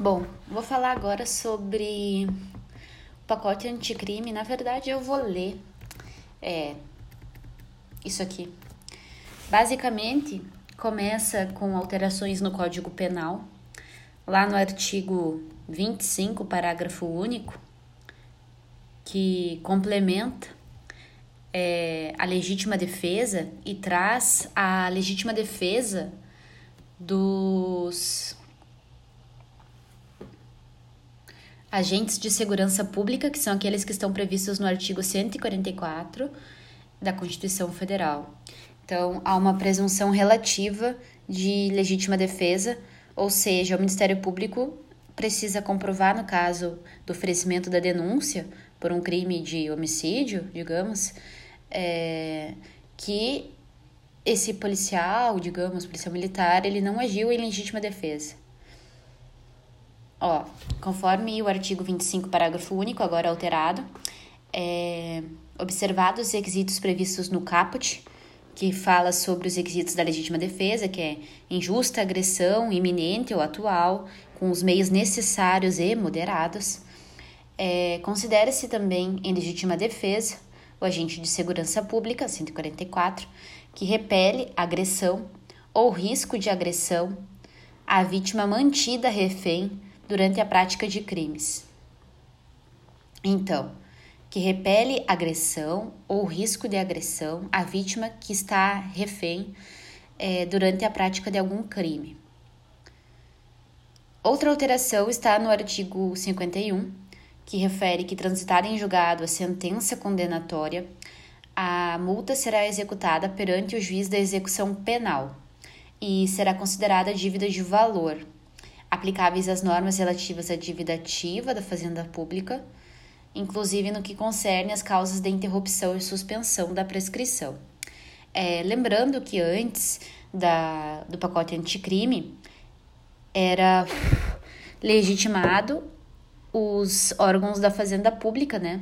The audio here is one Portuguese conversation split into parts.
Bom, vou falar agora sobre o pacote anticrime. Na verdade, eu vou ler é, isso aqui. Basicamente, começa com alterações no Código Penal, lá no artigo 25, parágrafo único, que complementa é, a legítima defesa e traz a legítima defesa dos agentes de segurança pública, que são aqueles que estão previstos no artigo 144 da Constituição Federal. Então, há uma presunção relativa de legítima defesa, ou seja, o Ministério Público precisa comprovar, no caso do oferecimento da denúncia por um crime de homicídio, digamos, é, que esse policial, digamos, policial militar, ele não agiu em legítima defesa. Ó, conforme o artigo 25, parágrafo único, agora alterado, é, observados os requisitos previstos no caput, que fala sobre os requisitos da legítima defesa, que é injusta agressão iminente ou atual, com os meios necessários e moderados. É, Considera-se também em legítima defesa o agente de segurança pública, 144, que repele agressão ou risco de agressão à vítima mantida refém durante a prática de crimes. Então, que repele agressão ou risco de agressão à vítima que está refém é, durante a prática de algum crime. Outra alteração está no artigo 51, que refere que, transitada em julgado a sentença condenatória, a multa será executada perante o juiz da execução penal e será considerada dívida de valor aplicáveis às normas relativas à dívida ativa da Fazenda Pública, inclusive no que concerne as causas de interrupção e suspensão da prescrição. É, lembrando que antes da, do pacote anticrime era legitimado os órgãos da Fazenda Pública, né?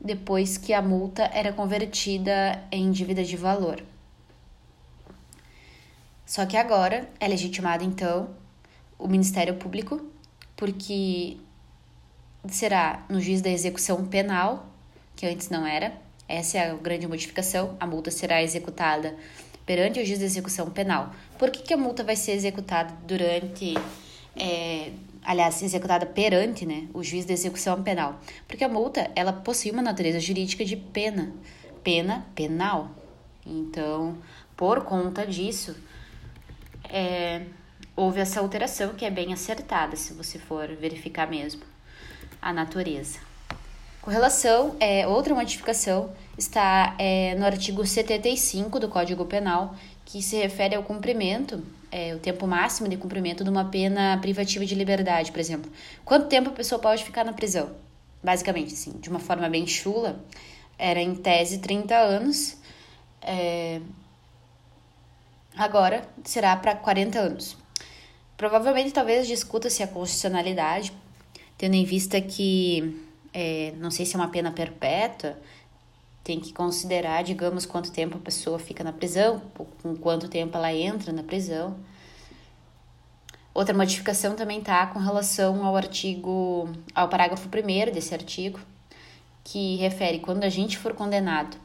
Depois que a multa era convertida em dívida de valor. Só que agora é legitimado, então, o Ministério Público, porque será no juiz da execução penal, que antes não era. Essa é a grande modificação. A multa será executada perante o juiz da execução penal. Por que, que a multa vai ser executada durante. É, aliás, executada perante né, o juiz da execução penal? Porque a multa ela possui uma natureza jurídica de pena, pena penal. Então, por conta disso, é, houve essa alteração que é bem acertada, se você for verificar mesmo a natureza. Com relação, é, outra modificação está é, no artigo 75 do Código Penal, que se refere ao cumprimento, é, o tempo máximo de cumprimento de uma pena privativa de liberdade, por exemplo. Quanto tempo a pessoa pode ficar na prisão? Basicamente, assim, de uma forma bem chula, era em tese 30 anos, é, agora será para 40 anos. Provavelmente, talvez discuta-se a constitucionalidade, tendo em vista que, é, não sei se é uma pena perpétua, tem que considerar, digamos, quanto tempo a pessoa fica na prisão, com quanto tempo ela entra na prisão. Outra modificação também está com relação ao artigo, ao parágrafo 1 desse artigo, que refere quando a gente for condenado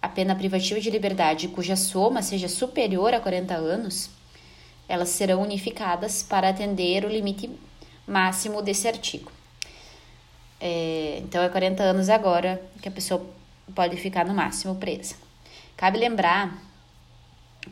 a pena privativa de liberdade cuja soma seja superior a 40 anos, elas serão unificadas para atender o limite máximo desse artigo. É, então, é 40 anos agora que a pessoa pode ficar no máximo presa. Cabe lembrar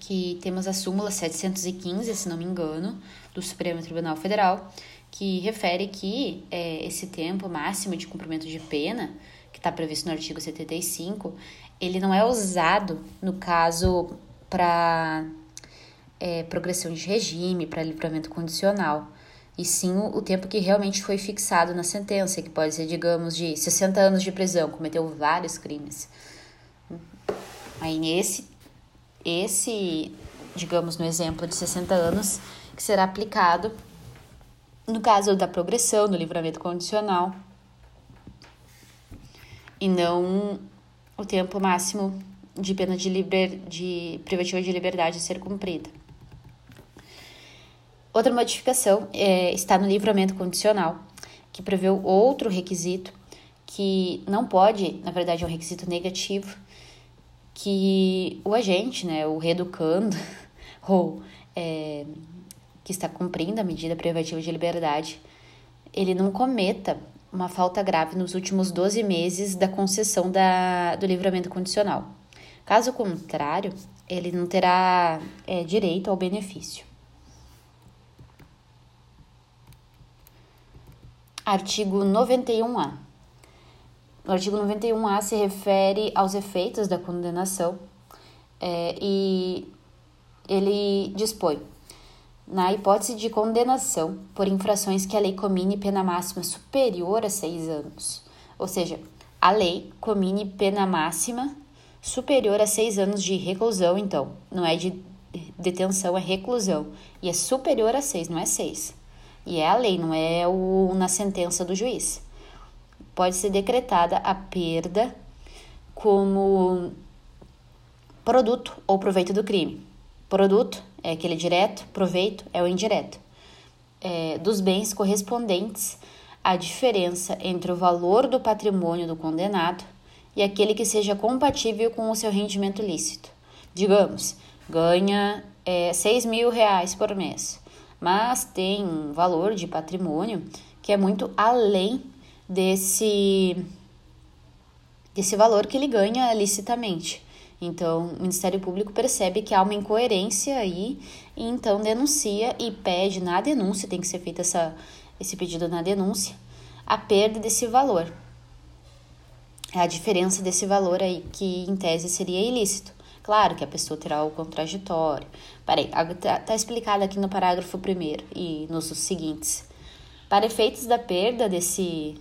que temos a súmula 715, se não me engano, do Supremo Tribunal Federal, que refere que é, esse tempo máximo de cumprimento de pena, que está previsto no artigo 75, ele não é usado no caso para é, progressão de regime, para livramento condicional, e sim o, o tempo que realmente foi fixado na sentença, que pode ser, digamos, de 60 anos de prisão, cometeu vários crimes. Aí nesse, esse, digamos, no exemplo de 60 anos, que será aplicado no caso da progressão, do livramento condicional, e não o tempo máximo de pena de, liber, de privativa de liberdade a ser cumprida. Outra modificação é, está no livramento condicional, que prevê outro requisito que não pode, na verdade é um requisito negativo, que o agente, né, o reeducando, ou é, que está cumprindo a medida privativa de liberdade, ele não cometa uma falta grave nos últimos 12 meses da concessão da, do livramento condicional. Caso contrário, ele não terá é, direito ao benefício. Artigo 91A. O artigo 91A se refere aos efeitos da condenação é, e ele dispõe na hipótese de condenação por infrações que a lei comine pena máxima superior a seis anos. Ou seja, a lei comine pena máxima superior a seis anos de reclusão, então, não é de detenção, é reclusão. E é superior a seis, não é seis. E é a lei, não é o, na sentença do juiz. Pode ser decretada a perda como produto ou proveito do crime. Produto é aquele direto, proveito é o indireto. É, dos bens correspondentes à diferença entre o valor do patrimônio do condenado e aquele que seja compatível com o seu rendimento lícito. Digamos, ganha é, 6 mil reais por mês mas tem um valor de patrimônio que é muito além desse, desse valor que ele ganha licitamente. Então, o Ministério Público percebe que há uma incoerência aí e então denuncia e pede na denúncia, tem que ser feito essa, esse pedido na denúncia, a perda desse valor. A diferença desse valor aí, que em tese seria ilícito. Claro que a pessoa terá o contraditório. Peraí, tá, tá explicado aqui no parágrafo primeiro e nos seguintes. Para efeitos da perda desse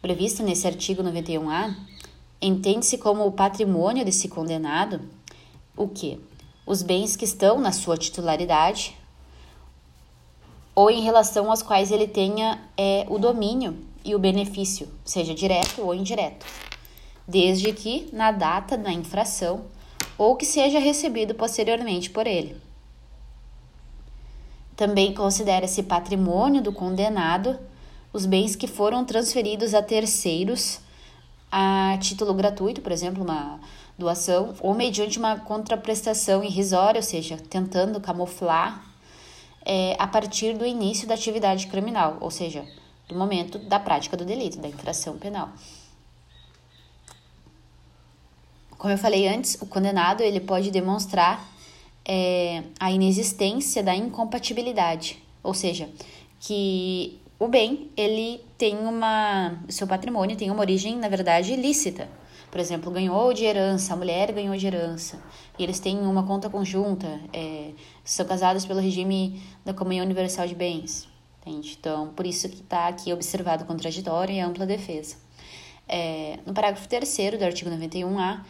previsto nesse artigo 91A, entende-se como o patrimônio desse condenado o que? Os bens que estão na sua titularidade ou em relação aos quais ele tenha é, o domínio e o benefício, seja direto ou indireto, desde que na data da infração ou que seja recebido posteriormente por ele. Também considera-se patrimônio do condenado os bens que foram transferidos a terceiros a título gratuito, por exemplo, uma doação, ou mediante uma contraprestação irrisória, ou seja, tentando camuflar é, a partir do início da atividade criminal, ou seja, do momento da prática do delito, da infração penal. Como eu falei antes, o condenado ele pode demonstrar é, a inexistência da incompatibilidade, ou seja, que o bem ele tem uma seu patrimônio tem uma origem na verdade ilícita. Por exemplo, ganhou de herança, a mulher ganhou de herança, e eles têm uma conta conjunta, é, são casados pelo regime da comunhão universal de bens. Entende? Então, por isso que está aqui observado contraditório e ampla defesa. É, no parágrafo 3 do artigo 91A,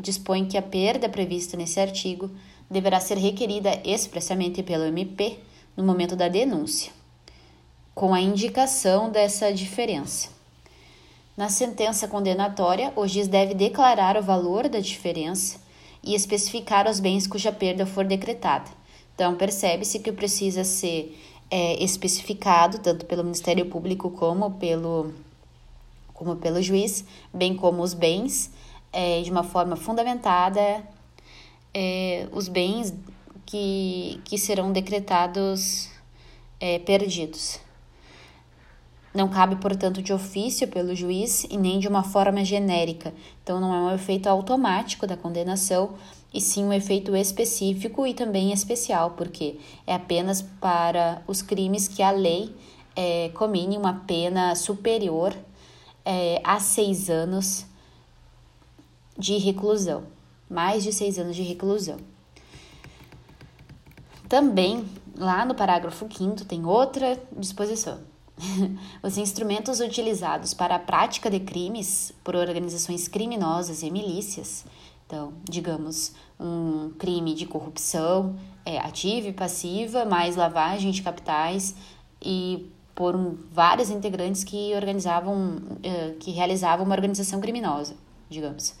dispõe que a perda prevista nesse artigo deverá ser requerida expressamente pelo MP no momento da denúncia, com a indicação dessa diferença. Na sentença condenatória, o juiz deve declarar o valor da diferença e especificar os bens cuja perda for decretada. Então, percebe-se que precisa ser é, especificado, tanto pelo Ministério Público como pelo, como pelo juiz, bem como os bens é, de uma forma fundamentada é, os bens que, que serão decretados é, perdidos. Não cabe, portanto, de ofício pelo juiz e nem de uma forma genérica. Então, não é um efeito automático da condenação, e sim um efeito específico e também especial, porque é apenas para os crimes que a lei é, comine uma pena superior é, a seis anos de reclusão, mais de seis anos de reclusão. Também, lá no parágrafo 5 tem outra disposição. Os instrumentos utilizados para a prática de crimes por organizações criminosas e milícias, então, digamos, um crime de corrupção é, ativa e passiva, mais lavagem de capitais e por um, vários integrantes que organizavam, uh, que realizavam uma organização criminosa, digamos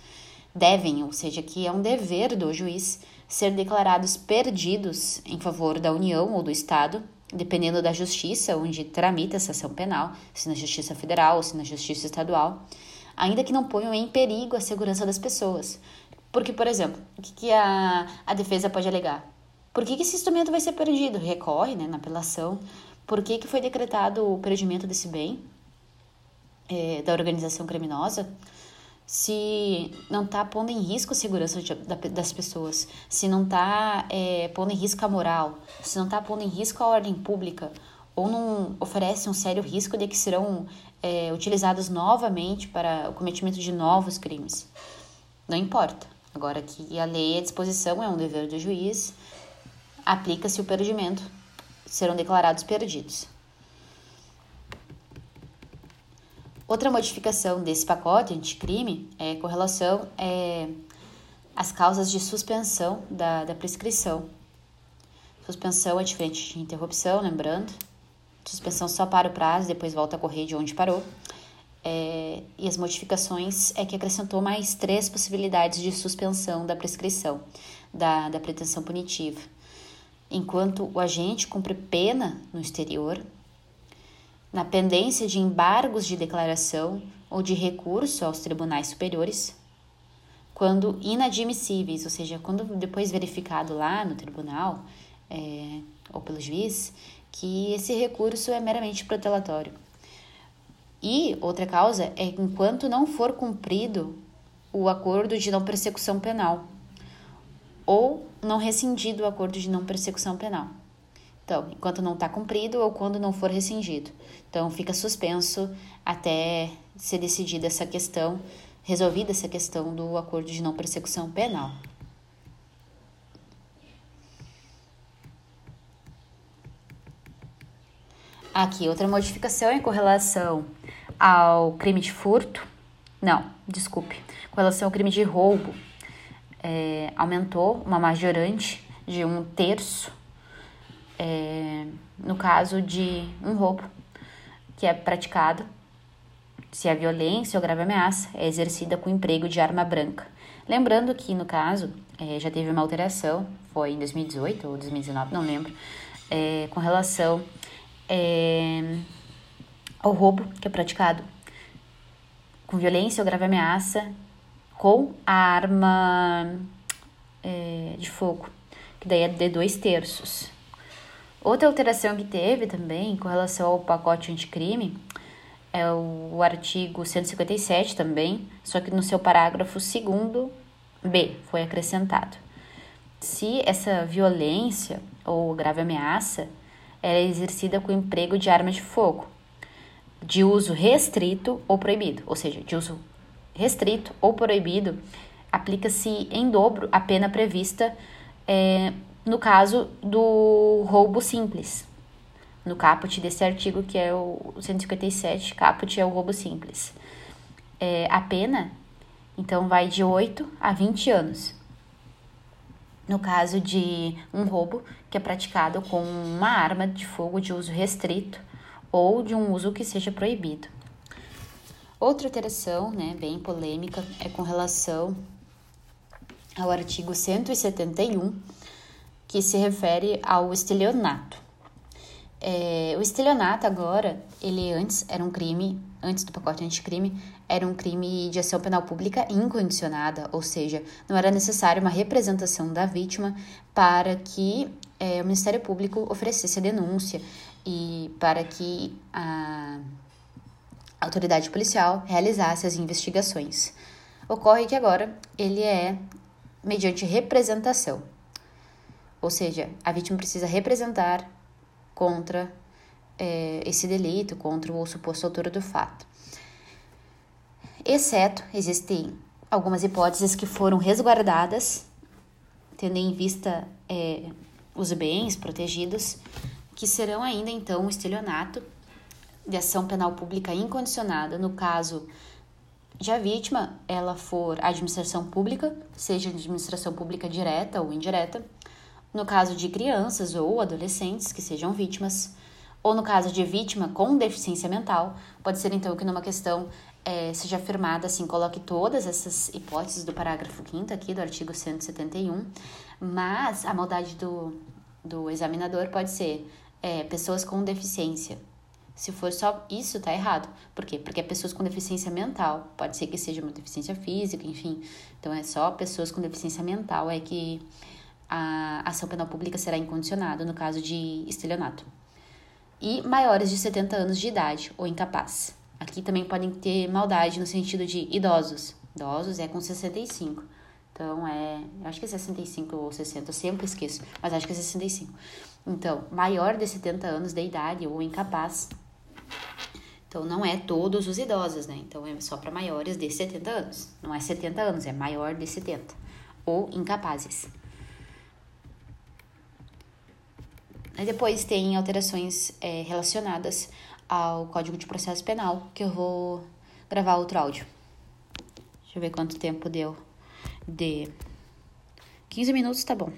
devem, ou seja, que é um dever do juiz ser declarados perdidos em favor da União ou do Estado dependendo da justiça onde tramita essa ação penal, se na justiça federal ou se na justiça estadual, ainda que não ponham em perigo a segurança das pessoas. Porque, por exemplo, o que, que a, a defesa pode alegar? Por que, que esse instrumento vai ser perdido? Recorre né, na apelação. Por que, que foi decretado o perdimento desse bem é, da organização criminosa? Se não está pondo em risco a segurança de, das pessoas, se não está é, pondo em risco a moral, se não está pondo em risco a ordem pública, ou não oferece um sério risco de que serão é, utilizados novamente para o cometimento de novos crimes. Não importa. Agora que a lei à disposição é um dever do juiz, aplica-se o perdimento, serão declarados perdidos. Outra modificação desse pacote anticrime é com relação é, às causas de suspensão da, da prescrição. Suspensão é diferente de interrupção, lembrando. Suspensão só para o prazo, depois volta a correr de onde parou. É, e as modificações é que acrescentou mais três possibilidades de suspensão da prescrição da, da pretensão punitiva. Enquanto o agente cumpre pena no exterior, na pendência de embargos de declaração ou de recurso aos tribunais superiores, quando inadmissíveis, ou seja, quando depois verificado lá no tribunal é, ou pelo juiz que esse recurso é meramente protelatório. E outra causa é enquanto não for cumprido o acordo de não persecução penal ou não rescindido o acordo de não persecução penal. Então, enquanto não está cumprido ou quando não for rescindido. Então, fica suspenso até ser decidida essa questão, resolvida essa questão do acordo de não persecução penal. Aqui, outra modificação em correlação ao crime de furto. Não, desculpe. Com relação ao crime de roubo, é, aumentou uma majorante de um terço é, no caso de um roubo que é praticado se a violência ou grave ameaça é exercida com emprego de arma branca. Lembrando que, no caso, é, já teve uma alteração, foi em 2018 ou 2019, não lembro, é, com relação é, ao roubo que é praticado com violência ou grave ameaça com a arma é, de fogo, que daí é de dois terços. Outra alteração que teve também com relação ao pacote anticrime é o artigo 157 também, só que no seu parágrafo 2 B foi acrescentado. Se essa violência ou grave ameaça é exercida com emprego de arma de fogo, de uso restrito ou proibido, ou seja, de uso restrito ou proibido, aplica-se em dobro a pena prevista é, no caso do roubo simples. No caput desse artigo, que é o 157, caput é o roubo simples. É, a pena, então, vai de 8 a 20 anos. No caso de um roubo que é praticado com uma arma de fogo de uso restrito ou de um uso que seja proibido. Outra alteração, né, bem polêmica, é com relação ao artigo 171, que se refere ao estelionato. É, o estelionato agora, ele antes era um crime, antes do pacote anticrime, era um crime de ação penal pública incondicionada, ou seja, não era necessário uma representação da vítima para que é, o Ministério Público oferecesse a denúncia e para que a autoridade policial realizasse as investigações. Ocorre que agora ele é mediante representação. Ou seja, a vítima precisa representar contra é, esse delito, contra o suposto autor do fato. Exceto, existem algumas hipóteses que foram resguardadas, tendo em vista é, os bens protegidos, que serão ainda então o estelionato de ação penal pública incondicionada, no caso de a vítima ela for administração pública, seja administração pública direta ou indireta, no caso de crianças ou adolescentes que sejam vítimas, ou no caso de vítima com deficiência mental, pode ser então que numa questão é, seja afirmada assim, coloque todas essas hipóteses do parágrafo 5 aqui do artigo 171, mas a maldade do, do examinador pode ser é, pessoas com deficiência. Se for só isso, tá errado. Por quê? Porque é pessoas com deficiência mental. Pode ser que seja uma deficiência física, enfim. Então é só pessoas com deficiência mental é que a ação penal pública será incondicionada no caso de estelionato. E maiores de 70 anos de idade ou incapaz. Aqui também podem ter maldade no sentido de idosos. Idosos é com 65. Então é, acho que é 65 ou 60, eu sempre esqueço, mas acho que é 65. Então, maior de 70 anos de idade ou incapaz então, não é todos os idosos, né? Então, é só para maiores de 70 anos. Não é 70 anos, é maior de 70. Ou incapazes. Aí depois tem alterações é, relacionadas ao Código de Processo Penal, que eu vou gravar outro áudio. Deixa eu ver quanto tempo deu. De 15 minutos, tá bom.